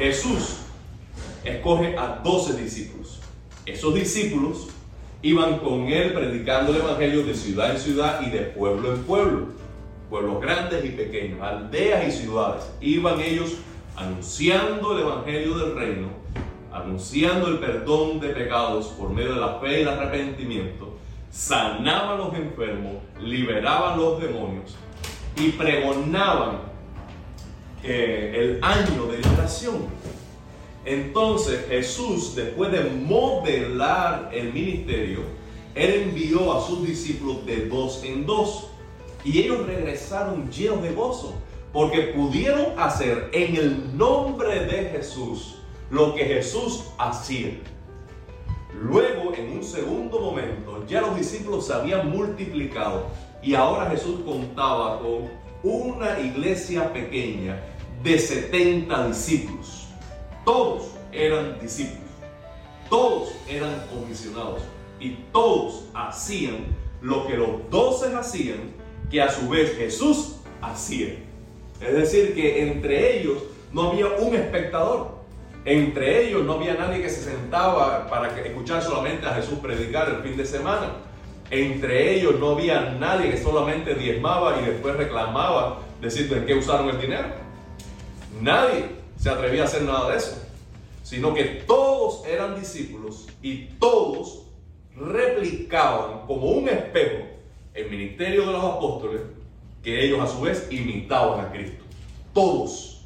Jesús escoge a 12 discípulos. Esos discípulos iban con él predicando el Evangelio de ciudad en ciudad y de pueblo en pueblo. Pueblos grandes y pequeños, aldeas y ciudades. Iban ellos anunciando el Evangelio del reino, anunciando el perdón de pecados por medio de la fe y el arrepentimiento, sanaban los enfermos, liberaban los demonios y pregonaban el año. Entonces Jesús, después de modelar el ministerio, él envió a sus discípulos de dos en dos. Y ellos regresaron llenos de gozo, porque pudieron hacer en el nombre de Jesús lo que Jesús hacía. Luego, en un segundo momento, ya los discípulos se habían multiplicado y ahora Jesús contaba con una iglesia pequeña de 70 discípulos. Todos eran discípulos, todos eran comisionados y todos hacían lo que los doce hacían, que a su vez Jesús hacía. Es decir, que entre ellos no había un espectador, entre ellos no había nadie que se sentaba para escuchar solamente a Jesús predicar el fin de semana. Entre ellos no había nadie que solamente diezmaba y después reclamaba decir en qué usaron el dinero. Nadie se atrevía a hacer nada de eso, sino que todos eran discípulos y todos replicaban como un espejo el ministerio de los apóstoles que ellos a su vez imitaban a Cristo. Todos